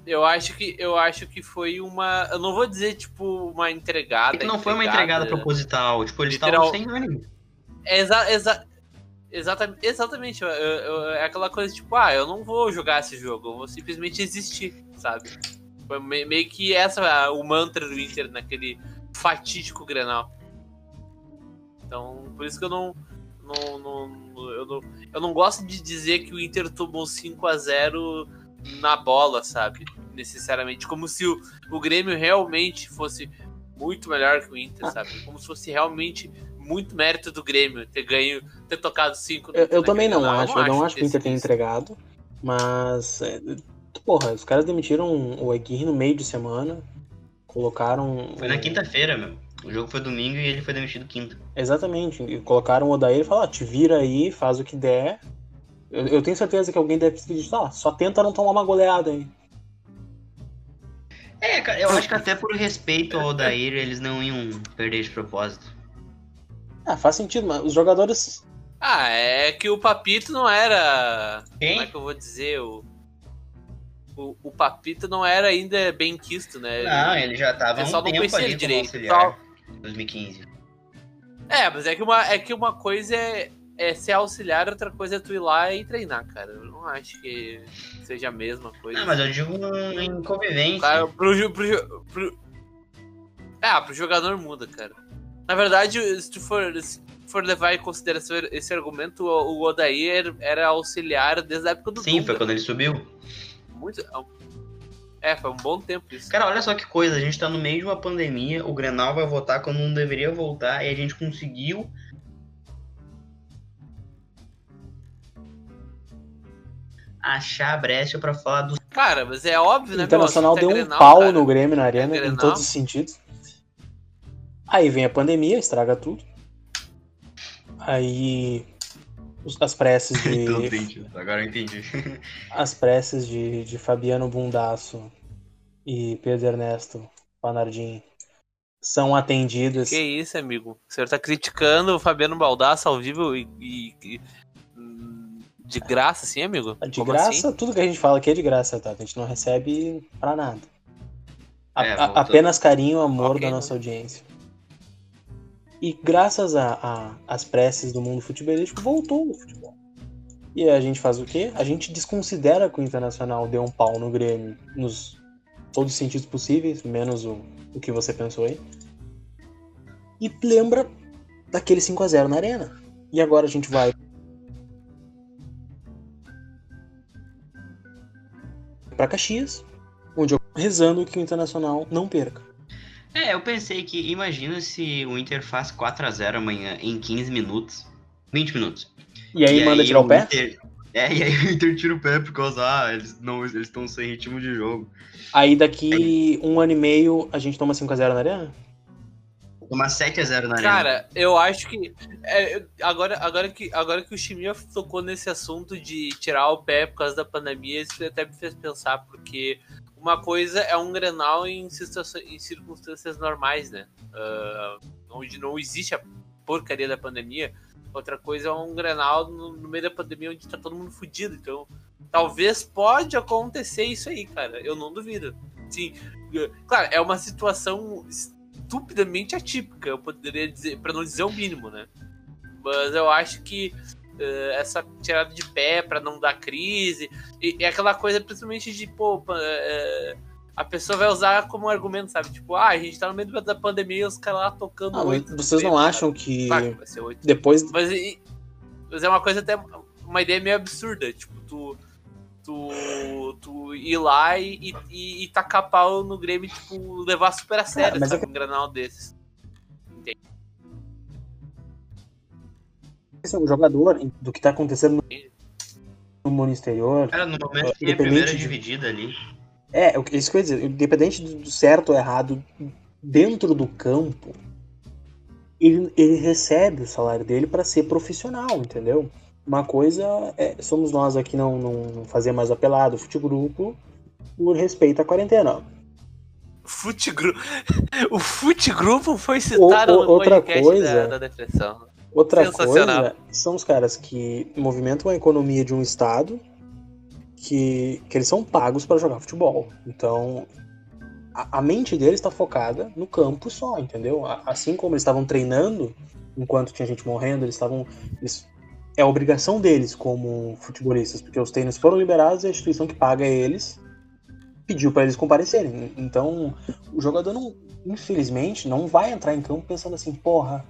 Eu acho que eu acho que foi uma, eu não vou dizer tipo uma entregada. É que não entregada, foi uma entregada proposital, tipo eles estavam sem ânimo. Exa, exa, exatamente, exatamente. Eu, eu, é aquela coisa tipo, ah, eu não vou jogar esse jogo, eu vou simplesmente existir, sabe? Foi meio que essa o mantra do Inter naquele fatídico Grenal. Então, por isso que eu não não, não, eu, não, eu não gosto de dizer que o Inter tomou 5 a 0 na bola, sabe? Necessariamente. Como se o, o Grêmio realmente fosse muito melhor que o Inter, sabe? Como se fosse realmente muito mérito do Grêmio ter ganho, ter tocado 5 Eu, eu também não acho, eu não acho que o Inter tenha entregado, mas. É, porra, os caras demitiram o Aguirre no meio de semana, colocaram. Foi na quinta-feira, meu. O jogo foi domingo e ele foi demitido quinta. Exatamente. E colocaram o Odair e falaram, ah, te vira aí, faz o que der. Eu, eu tenho certeza que alguém deve ter dito, ah, só tenta não tomar uma goleada aí. É, cara, eu acho que até por respeito ao Odair, eles não iam perder de propósito. Ah, faz sentido, mas os jogadores. Ah, é que o Papito não era. Quem? Como é que eu vou dizer? O o, o Papito não era ainda bem quisto, né? Não, ele já tava um tempo não conhecia ele direito. 2015. É, mas é que uma, é que uma coisa é, é ser auxiliar, outra coisa é tu ir lá e treinar, cara. Eu não acho que seja a mesma coisa. Não, mas eu digo em convivência. Cara, pro, pro, pro, é, pro jogador muda, cara. Na verdade, se tu for, se for levar em consideração esse argumento, o Odair era auxiliar desde a época do Sim, foi quando ele subiu. Muito. É, foi um bom tempo isso. Cara, olha só que coisa, a gente tá no meio de uma pandemia, o Grenal vai voltar quando não deveria voltar, e a gente conseguiu achar a brecha para falar do. Cara, mas é óbvio, né? O Internacional deu um pau cara. no Grêmio na arena, é em todos os sentidos. Aí vem a pandemia, estraga tudo. Aí as preces de. Agora eu entendi. as preces de, de Fabiano Bundaço e Pedro Ernesto Panardim são atendidas. Que isso, amigo? O senhor tá criticando o Fabiano Baldasso ao vivo e, e, e de graça, assim, amigo? De Como graça, assim? tudo que a gente fala aqui é de graça, tá? A gente não recebe pra nada. A, é, a, apenas carinho e amor okay, da nossa audiência. E graças às preces do mundo futebolístico, voltou o futebol. E a gente faz o quê? A gente desconsidera que o Internacional deu um pau no Grêmio nos todos os sentidos possíveis, menos o, o que você pensou aí. E lembra daquele 5 a 0 na arena. E agora a gente vai para Caxias, onde eu rezando que o Internacional não perca. É, eu pensei que imagina se o Inter faz 4 a 0 amanhã em 15 minutos, 20 minutos. E aí e manda aí tirar o pé? Inter... É, e aí o Inter tira o pé por causa, ah, eles não eles estão sem ritmo de jogo. Aí daqui aí... um ano e meio a gente toma 5x0 na arena? Tomar 7x0 na arena. Cara, eu acho que. É, agora, agora, que agora que o Chimia tocou nesse assunto de tirar o pé por causa da pandemia, isso até me fez pensar, porque uma coisa é um Grenal em, em circunstâncias normais, né? Uh, onde não existe a porcaria da pandemia. Outra coisa é um Grenal no, no, meio da pandemia onde tá todo mundo fudido. Então, talvez pode acontecer isso aí, cara. Eu não duvido. Sim, claro, é uma situação estupidamente atípica, eu poderia dizer, para não dizer o mínimo, né? Mas eu acho que essa tirada de pé para não dar crise, e, e, aquela coisa principalmente de, pô, uh, a pessoa vai usar como argumento, sabe? Tipo, ah, a gente tá no meio da pandemia e os caras lá tocando. Ah, vocês não acham que depois. Mas, mas é uma coisa até. Uma ideia meio absurda. Tipo, tu, tu, tu ir lá e, e, e tacar pau no Grêmio, tipo, levar super a sério, é sabe? Um granal desses. Esse é um jogador do que tá acontecendo no, mundo exterior. Cara, no momento que tem a primeira de- dividida ali. É, o que- isso que eu ia dizer, independente do certo ou errado, dentro do campo, ele, ele recebe o salário dele para ser profissional, entendeu? Uma coisa é, somos nós aqui não, não fazer mais apelado, futegrupo, por respeito à quarentena. Fute Gru... O Fute Grupo foi citado O- o- no outra podcast coisa- da, da depressão. Outra coisa são os caras que movimentam a economia de um estado que, que eles são pagos para jogar futebol. Então, a, a mente deles está focada no campo só, entendeu? Assim como eles estavam treinando enquanto tinha gente morrendo, eles estavam. eles- é a obrigação deles como futebolistas, porque os treinos foram liberados e a instituição que paga eles pediu para eles comparecerem. Então, o jogador não, infelizmente, não vai entrar em campo pensando assim, porra,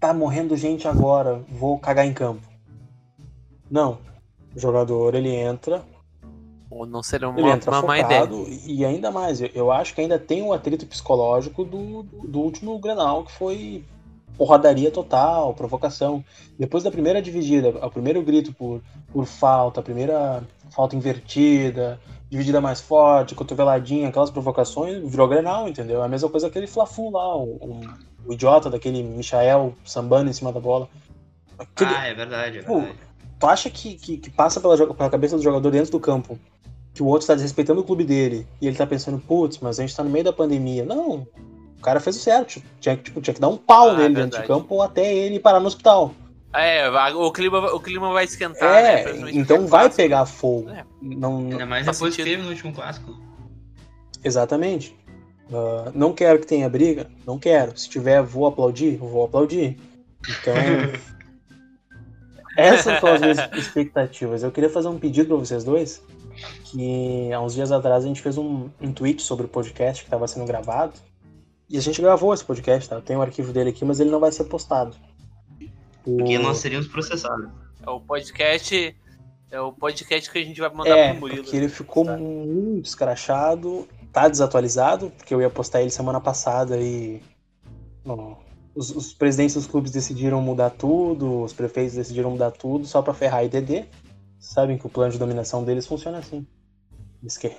tá morrendo gente agora, vou cagar em campo. Não. O jogador, ele entra, Ou não ele uma, entra uma má ideia. e ainda mais, eu, acho que ainda tem um atrito psicológico do, do, do último Grenal, que foi porradaria total, provocação. Depois da primeira dividida, o primeiro grito por, por falta, a primeira falta invertida, dividida mais forte, cotoveladinha, aquelas provocações, virou Grenal, entendeu? É a mesma coisa que aquele Fla-Flu lá, o, o- o idiota daquele Michael sambando em cima da bola. Aquele- Ah, é verdade, é verdade. Tu acha que, que, que passa pela, pela cabeça do jogador dentro do campo que o outro tá desrespeitando o clube dele e ele tá pensando, putz, mas a gente tá no meio da pandemia. Não. O cara fez o certo. Tinha, que- tipo, tinha que dar um pau Ah, é nele dentro de verdade. campo ou até ele parar no hospital. É, o clima, o clima vai esquentar, né? é, Principalmente então vai clássico. pegar fogo. É. Não, Ainda mais depois que teve no último clássico. exatamente. Ah, não quero que tenha briga? Não quero. Se tiver, vou aplaudir? Vou aplaudir. Então. Essas são as minhas expectativas. Eu queria fazer um pedido para vocês dois. Que há uns dias atrás a gente fez um, um tweet sobre o podcast que estava sendo gravado. E a gente gravou esse podcast, tá? Eu tenho o arquivo dele aqui, mas ele não vai ser postado. O- Porque nós seríamos processados. É o podcast. É o podcast que a gente vai mandar É, pro Murilo. porque ele ficou Tá. muito escrachado, tá desatualizado, porque eu ia postar ele semana passada e. Não, os, os presidentes dos clubes decidiram mudar tudo, os prefeitos decidiram mudar tudo só pra ferrar a IDD. Sabem que o plano de dominação deles funciona assim. Eles querem.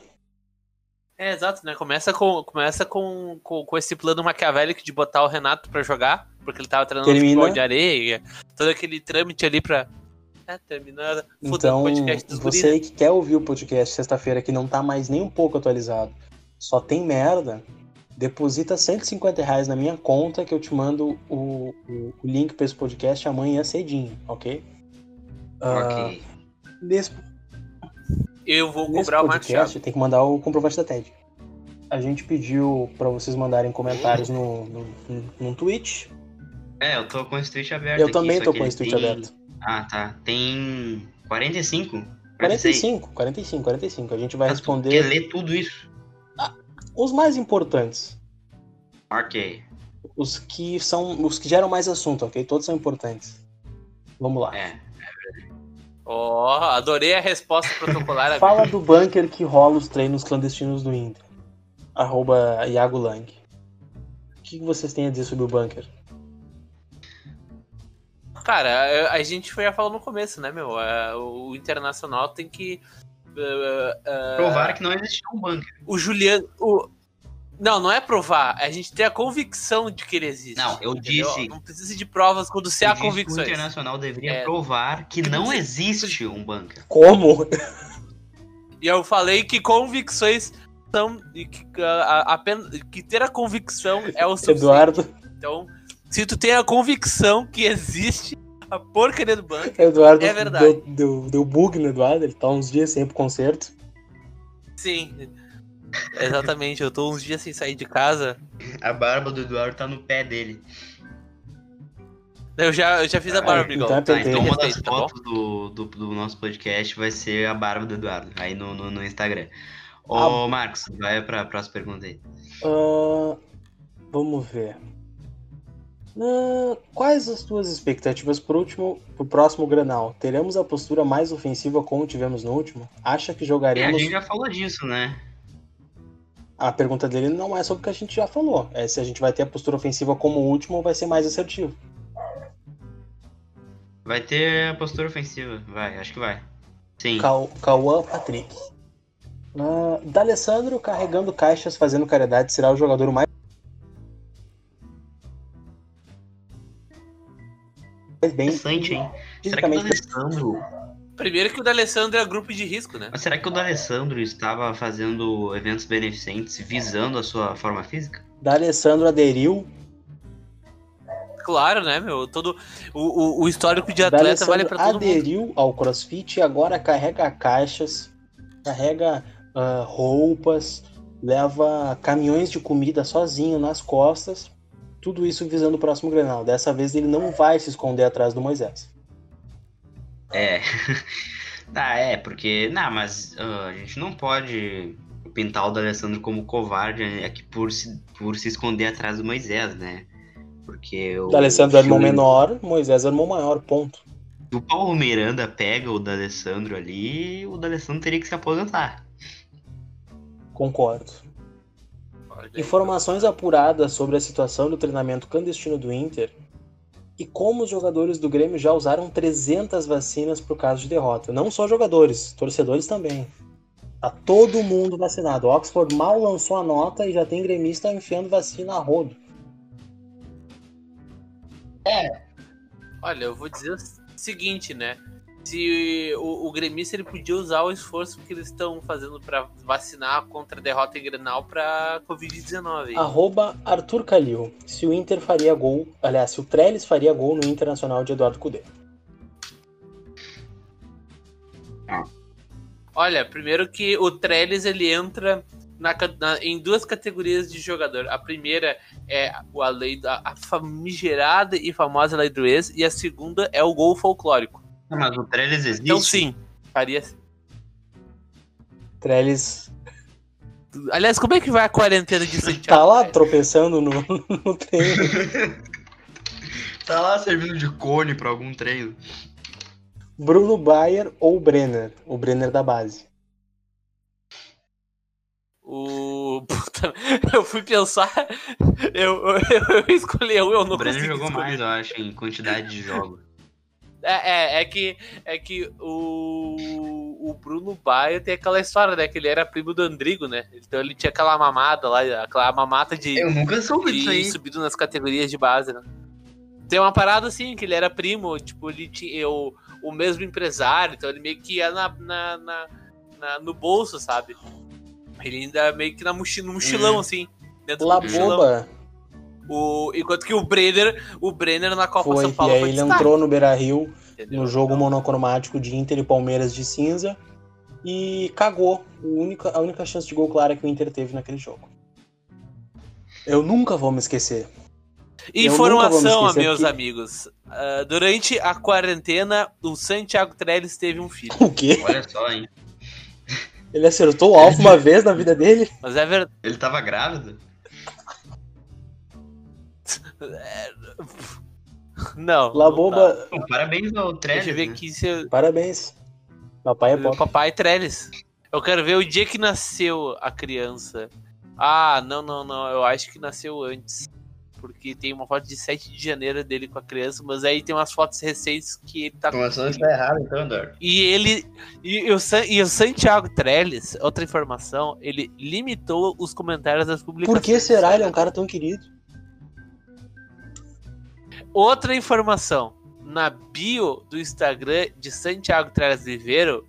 É, exato, né? Começa com, começa com, com, com esse plano maquiavélico de botar o Renato pra jogar, porque ele tava treinando Termina. futebol de areia, todo aquele trâmite ali pra. É, terminando. Então, o podcast dos você que quer ouvir o podcast sexta-feira que não tá mais nem um pouco atualizado, só tem merda, deposita 150 reais na minha conta que eu te mando o, o, o link pra esse podcast amanhã cedinho, ok? Ah, Ok. Nesse, Eu vou nesse cobrar o Marcos podcast tem que mandar o comprovante da TED. A gente pediu pra vocês mandarem comentários no, no, no, no tweet. É, eu tô com esse tweet aberto. Eu aqui, também tô com esse tweet tem- aberto. Ah, tá. Tem 45? 45, 45, 45. A gente vai Quer responder ler tudo isso? Os mais importantes. Ok. Os que são. Os que geram mais assunto, ok? Todos são importantes. Vamos lá. É. Ó, adorei a resposta protocolar. Fala do bunker que rola os treinos clandestinos do Inter. Arroba Iago Lang. O que vocês têm a dizer sobre o bunker? Cara, a, gente foi a falar no começo, né, meu? É, o Internacional tem que. É, é, Provar que não existia um bunker. o Juliano. O... Não, não é provar. A gente tem a convicção de que ele existe. Não, eu entendeu? disse- Não precisa de provas quando você Eu há que O convicções. Internacional deveria É. provar que não existe um bunker. Como? E eu falei que convicções são. e Que, a- a- apenas, que ter a convicção é o suficiente. Eduardo, Então, se tu tem a convicção que existe a porcaria do banco, Eduardo É verdade. Deu, deu, deu bug no Eduardo, ele tá uns dias sem ir pro concerto. sim. Exatamente, eu tô uns dias sem sair de casa. A barba do Eduardo tá no pé dele. Eu já, eu já fiz a barba, Miguel. então é Tá, então uma das Respeito, tá fotos do, do, do nosso podcast vai ser a barba do Eduardo, aí no, no, no Instagram. Ah. Ô, Marcos, vai pra próxima pergunta aí. Ah, vamos ver. Uh, quais as tuas expectativas pro, último, pro próximo Granal? Teremos a postura mais ofensiva como tivemos no último? Acha que É, a jogaremos. gente já falou disso, né? A pergunta dele não é sobre o que a gente já falou. É se a gente vai ter a postura ofensiva como o último ou vai ser mais assertivo. Vai ter a postura ofensiva, vai, acho que vai. Sim. Cau- Cauã Patrick. Uh, D'Alessandro carregando caixas, fazendo caridade, será o jogador mais. Mais bem Interessante, hein? Será que o. D'Alessandro... Primeiro que o D'Alessandro é grupo de risco, né? Mas será que o D'Alessandro estava fazendo eventos beneficentes visando a sua forma física? D'Alessandro aderiu. Claro, né, meu? Todo o, o, o histórico de atleta vale pra todo mundo. aderiu ao CrossFit e agora carrega caixas, carrega ah, roupas, leva caminhões de comida sozinho nas costas. Tudo isso visando o próximo Grenal. Dessa vez ele não vai se esconder atrás do Moisés. É. tá, é, porque. Não, mas ah, a gente não pode pintar o D'Alessandro como covarde aqui por se, por se esconder atrás do Moisés, né? Porque o. D'Alessandro é irmão menor, Moisés é irmão maior, ponto. Se o Paulo Miranda pega o D'Alessandro ali, o D'Alessandro teria que se aposentar. Concordo. Informações apuradas sobre a situação do treinamento clandestino do Inter e como os jogadores do Grêmio já usaram 300 vacinas por caso de derrota. Não só jogadores, torcedores também. Tá todo mundo vacinado. O Oxford mal lançou a nota e já tem gremista enfiando vacina a rodo. Olha, eu vou dizer o seguinte, né? Se o, o gremista ele podia usar o esforço que eles estão fazendo pra vacinar contra a derrota em Grenal pra Covid-19. Arroba Arthur Calil. Se o Inter faria gol, aliás, se o Trellis faria gol no Internacional de Eduardo Cudê. Olha, primeiro que o Trellis ele entra na na- em duas categorias de jogador. A primeira é o- a lei da a famigerada e famosa lei do ex, e a segunda é o gol folclórico. Ah, Mas o Trellis existe. Então sim, faria. Trellis Aliás, como é que vai a quarentena de Santiago? tá lá velho? tropeçando no, no treino. Tá lá servindo de cone pra algum treino. Bruno Bayer ou Brenner? O Brenner da base. O. Puta, eu fui pensar. Eu, eu, eu escolhi um, eu não O Brenner consegui jogou escolher. mais, eu acho, em quantidade de jogos. É, é, é que, é que o, o Bruno Baia tem aquela história, né? Que ele era primo do Andrigo, né? Então ele tinha aquela mamada lá, aquela mamata de, Eu nunca soube disso aí. subido nas categorias de base, né? Tem uma parada assim, que ele era primo, tipo, ele tinha o, o mesmo empresário, então ele meio que ia na, na, na- na- no bolso, sabe? Ele ainda meio que na mochi, no mochilão, Hum. assim. Dentro do mochilão. Laboba O, enquanto que o Brenner, o Brenner na Copa foi, São Paulo e aí foi ele destaque, entrou no Beira Rio entendeu? no jogo Então, monocromático de Inter e Palmeiras de cinza e cagou. O única, a única chance de gol clara que o Inter teve naquele jogo. Eu nunca vou me esquecer. Vou me Informação, esquecer meus que- amigos. Ah, durante a quarentena, o Santiago Trellis teve um filho. O quê? Olha só, hein. Ele acertou o alvo uma vez na vida dele? Mas é verdade. Ele tava grávido? Não. Laboba, Bom, parabéns ao não. Trellis, Deixa eu ver aqui se eu... parabéns. Papai é pop. papai Trellis. Eu quero ver o dia que nasceu a criança. Ah, não, não, não. Eu acho que nasceu antes. Porque tem uma foto de 7 de janeiro dele com a criança, mas aí tem umas fotos recentes que ele tá A informação está errada, então, Eduardo. E ele. E, e o, San- e o Santiago Trellis, outra informação, ele limitou os comentários das publicações. Por que será? Ele é um cara tão querido. Outra informação. Na bio do Instagram de Santiago Trellis Viveiro,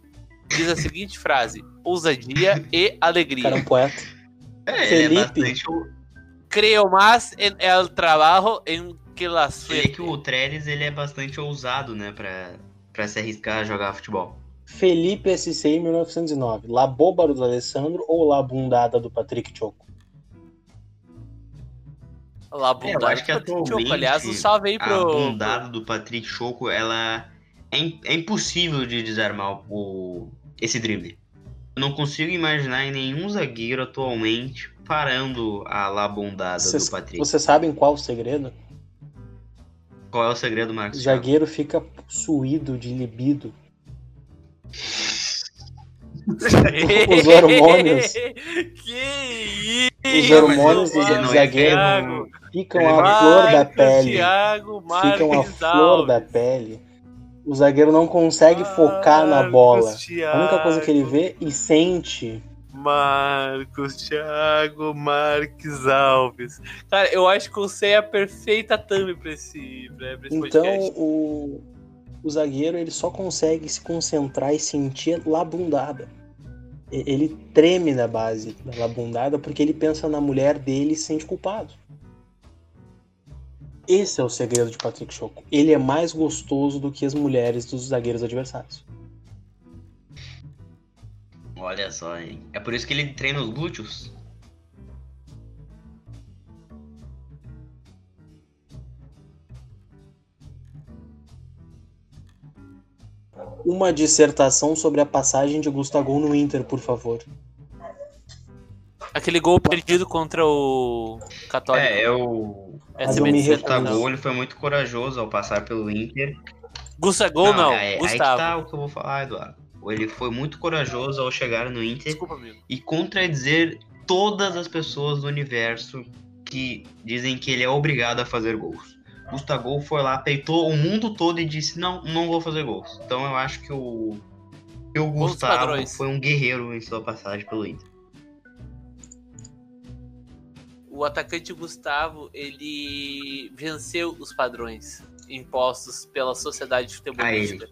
diz a seguinte frase: ousadia e O cara é alegria. um poeta. É, Felipe. ele é bastante. o- Creo más en el trabajo en que la suerte. que o Trellis ele é bastante ousado, né, pra, pra se arriscar a jogar futebol. Felipe SC 1909. La boba do Alessandro ou La bundada do Patrick Choco? Lá, É, eu acho que atualmente Aliás, um salve aí A pro. bundada do Patrick Choco, ela é, é impossível de desarmar o, esse drible. Eu não consigo imaginar em nenhum zagueiro atualmente parando a lá bundada Vocês, do Patrick. vocês sabem qual o segredo? Qual é o segredo, Marcos? O zagueiro fica possuído de libido. Os hormônios. Que Os isso? hormônios do é zagueiro Thiago. Ficam à vai- flor da Marcos pele. Thiago Ficam à Marques flor da pele. O zagueiro não consegue focar na Marcos bola. A única coisa que ele Thiago. vê e sente. Marcos Thiago Marques Alves. Cara, eu acho que eu sei a perfeita thumb pra esse, pra, esse Então podcast. o, o zagueiro ele só consegue se concentrar e sentir labundada. Ele treme na base da labundada porque ele pensa na mulher dele e se sente culpado. Esse é o segredo de Patrick Choco. Ele é mais gostoso do que as mulheres dos zagueiros adversários. Olha só, hein? É por isso que ele treina os glúteos. Uma dissertação sobre a passagem de Gustavo no Inter, por favor. Aquele gol perdido contra o Católico. É, eu. Mas eu me. Gustavo não. ele foi muito corajoso ao passar pelo Inter. Gustavo não, é, Aí que Gustavo. tá o que eu vou falar, Eduardo. Ele foi muito corajoso ao chegar no Inter Desculpa, e contradizer todas as pessoas do universo que dizem que ele é obrigado a fazer gols. Gustavo foi lá, peitou o mundo todo e disse: Não, não vou fazer gols. Então eu acho que o, que o Gustavo foi um guerreiro em sua passagem pelo Inter. O atacante Gustavo, ele venceu os padrões impostos pela sociedade futebolística.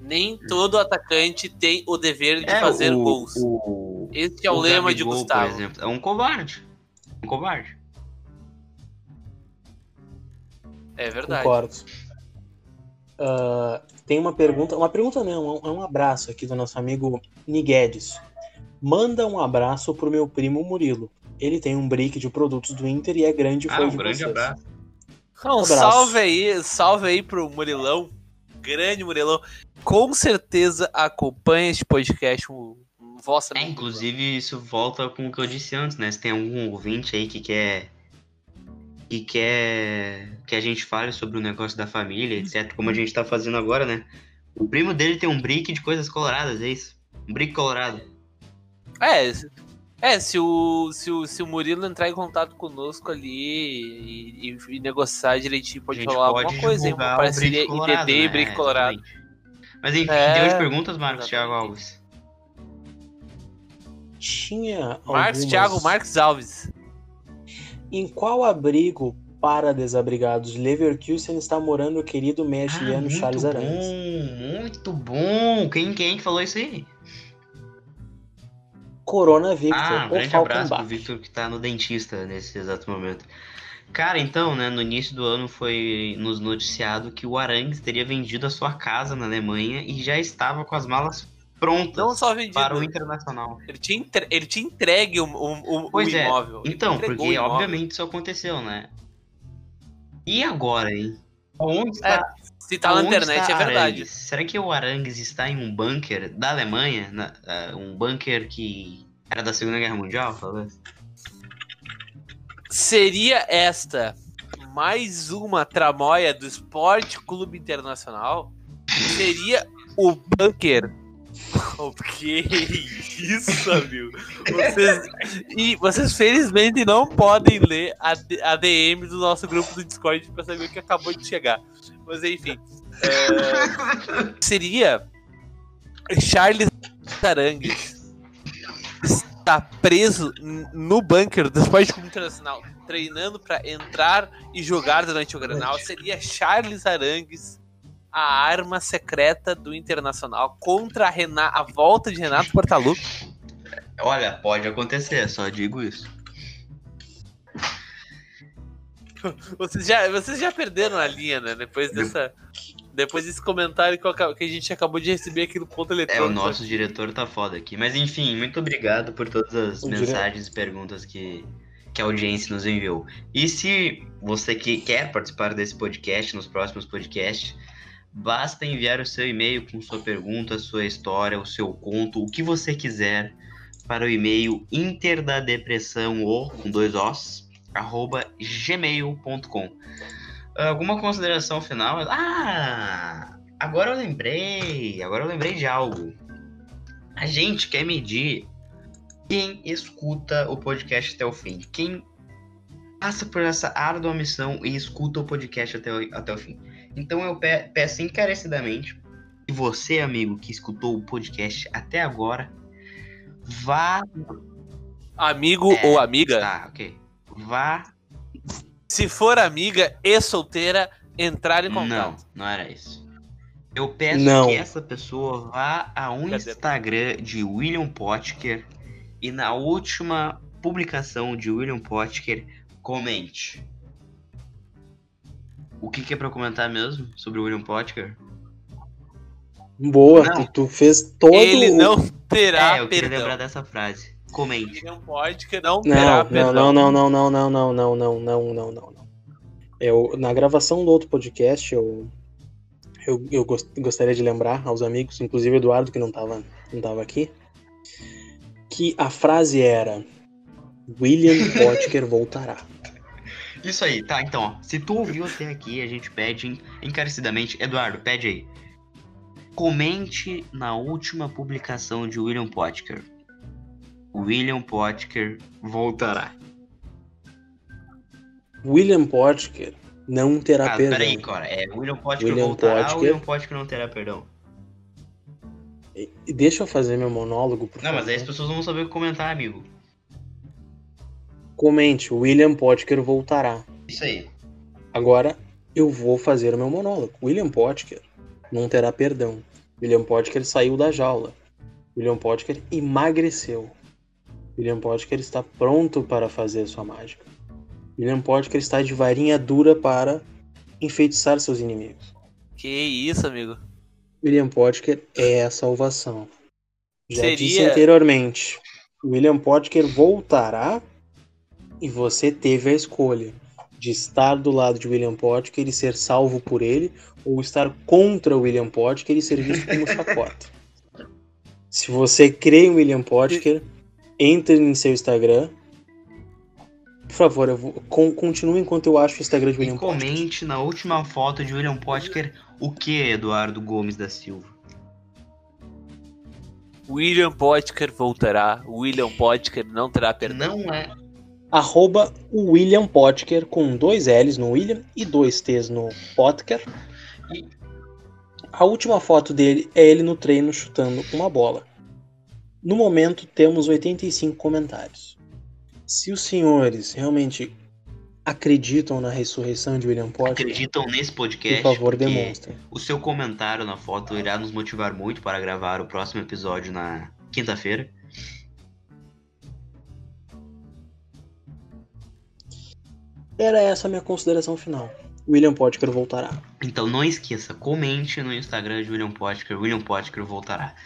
Nem todo atacante tem o dever de fazer o, gols. O, Esse é o, o lema de Gabigol, Gustavo. Por exemplo, é um covarde. Um covarde. É verdade. Concordo. Ah, tem uma pergunta, uma pergunta não, é um abraço aqui do nosso amigo Niguedes. Manda um abraço pro meu primo Murilo. Ele tem um break de produtos do Inter e é grande Ah, fã um de grande vocês. abraço. Então, abraço. salve aí, salve aí pro Murilão. Grande Murilão. Com certeza acompanha este podcast. Um, um vossa É, inclusive, isso volta com o que eu disse antes, né? Se tem algum ouvinte aí que quer. que quer que a gente fale sobre o negócio da família, etc. Como a gente tá fazendo agora, né? O primo dele tem um brick de coisas coloradas, é isso? Um brick colorado. É, é se, o, se, o, se o Murilo entrar em contato conosco ali e, e- e negociar direitinho, pode rolar pode alguma coisa, hein? Uma parceria IDD e né? Brick Colorado. Mas enfim, É, deu as perguntas, Marcos. Thiago Alves. Tinha Marcos algumas- Thiago Marques Alves. Em qual abrigo para desabrigados de Leverkusen está morando o querido meia Ah, Charles Arantes? bom, muito bom. Quem, quem que falou isso aí? Corona Victor, Ah, um o grande abraço pro. Victor que tá no dentista nesse exato momento. Cara, então, né, no início do ano foi nos noticiado que o Arangues teria vendido a sua casa na Alemanha e já estava com as malas prontas Não só vendido. para o Internacional. Ele tinha, entre- ele tinha entregue o, o, o- é. imóvel. Ele Então, porque obviamente isso aconteceu, né? E agora, hein? Onde está, É, se tá na internet é verdade. Será que o Arangues está em um bunker da Alemanha? Na- ah, um bunker que era da Segunda Guerra Mundial, talvez? Seria esta mais uma tramóia do Esporte Clube Internacional? Seria o bunker. O que isso, amigo? Vocês, e vocês felizmente não podem ler a, a DM do nosso grupo do Discord pra saber o que acabou de chegar. Mas enfim. é, seria Charles Arangues está preso no bunker do Esporte Clube Internacional, treinando para entrar e jogar durante o Granal, seria Charles Arangues a arma secreta do Internacional contra a, a volta de Renato Portaluppi. Olha, pode acontecer, só digo isso. Vocês já, vocês já perderam a linha, né? Depois dessa. Depois desse comentário que, eu que a gente acabou de receber aqui no ponto É, eletrônico. o nosso diretor tá foda aqui. Mas enfim, muito obrigado por todas as O dire- mensagens e perguntas que, que a audiência nos enviou. E se você que quer participar desse podcast, nos próximos podcasts, basta enviar o seu e-mail com sua pergunta, sua história, o seu conto, o que você quiser, para o e-mail interdadepressão ou com dois os, gmail.com. Alguma consideração final? Ah! Agora eu lembrei. Agora eu lembrei de algo. A gente quer medir quem escuta o podcast até o fim. Quem passa por essa árdua missão e escuta o podcast até o, até o fim. Então eu pe peço encarecidamente que você, amigo, que escutou o podcast até agora, vá. Amigo é, ou amiga? Tá, ok. Vá. Se for amiga e solteira, entrar em contato. Não, não era isso. Eu peço não. que essa pessoa vá a um Cadê? Instagram de William Potker e na última publicação de William Potker comente. O que, que é pra comentar mesmo sobre o William Potker? Boa, tu, tu, fez todo Ele não terá é, eu queria lembrar dessa frase. Comente. William Potker não terá não, perdão. Não, não, não, não, não, não, não, não, não, não, não. Eu, na gravação do outro podcast, eu, eu, eu gostaria de lembrar aos amigos, inclusive o Eduardo, que não estava não tava aqui, que a frase era William Potker voltará. Isso aí, tá, então, ó, se tu ouviu até aqui, a gente pede encarecidamente, Eduardo, pede aí. Comente na última publicação de William Potker. William Potker voltará. William Potker não terá ah, perdão. Peraí, cara, é William Potker William voltará Potker... ou William Potker não terá perdão? Deixa eu fazer meu monólogo, Não, favor. mas aí as pessoas vão saber o que comentar, amigo. Comente, William Potker voltará. Isso aí. Agora eu vou fazer o meu monólogo. William Potker não terá perdão. William Potker saiu da jaula. William Potker emagreceu. William Potker está pronto para fazer sua mágica. William Potker está de varinha dura para enfeitiçar seus inimigos. Que isso, amigo. William Potker é a salvação. Já Seria... disse anteriormente. William Potker voltará e você teve a escolha de estar do lado de William Potker e ser salvo por ele, ou estar contra William Potker e ser visto como chacota. Se você crê em William Potker, entre em seu Instagram. Por favor, eu vou, con, continue enquanto eu acho o Instagram de William e comente Potker. na última foto de William Potker o que Eduardo Gomes da Silva. William Potker voltará. William Potker não terá perdão. Não é arroba William Potker com dois L's no William e dois T's no Potker. E a última foto dele é ele no treino chutando uma bola. No momento temos 85 comentários. Se os senhores realmente acreditam na ressurreição de William Potker, acreditam nesse podcast, por favor, demonstrem. O seu comentário na foto irá nos motivar muito para gravar o próximo episódio na quinta-feira. Era essa a minha consideração final. William Potker voltará. Então não esqueça, comente no Instagram de William Potker, William Potker voltará.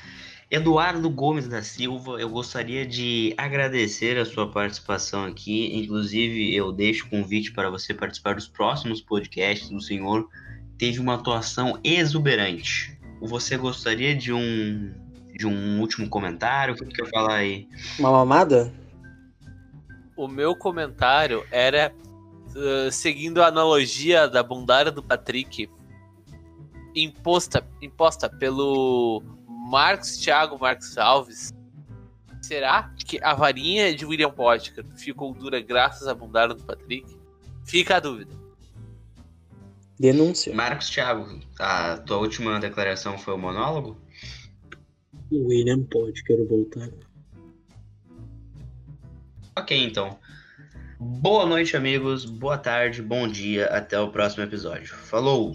Eduardo Gomes da Silva, eu gostaria de agradecer a sua participação aqui. Inclusive, eu deixo o convite para você participar dos próximos podcasts. O senhor teve uma atuação exuberante. Você gostaria de um de um último comentário? O que quer falar aí? Uma mamada? O meu comentário era uh, seguindo a analogia da bondade do Patrick, imposta, imposta pelo Marcos Thiago Marcos Alves, será que a varinha de William Potker ficou dura graças à bondade do Patrick? Fica a dúvida. Denúncia. Marcos Thiago, a tua última declaração foi o monólogo? William Potker voltar. Ok, então. Boa noite, amigos. Boa tarde, bom dia. Até o próximo episódio. Falou!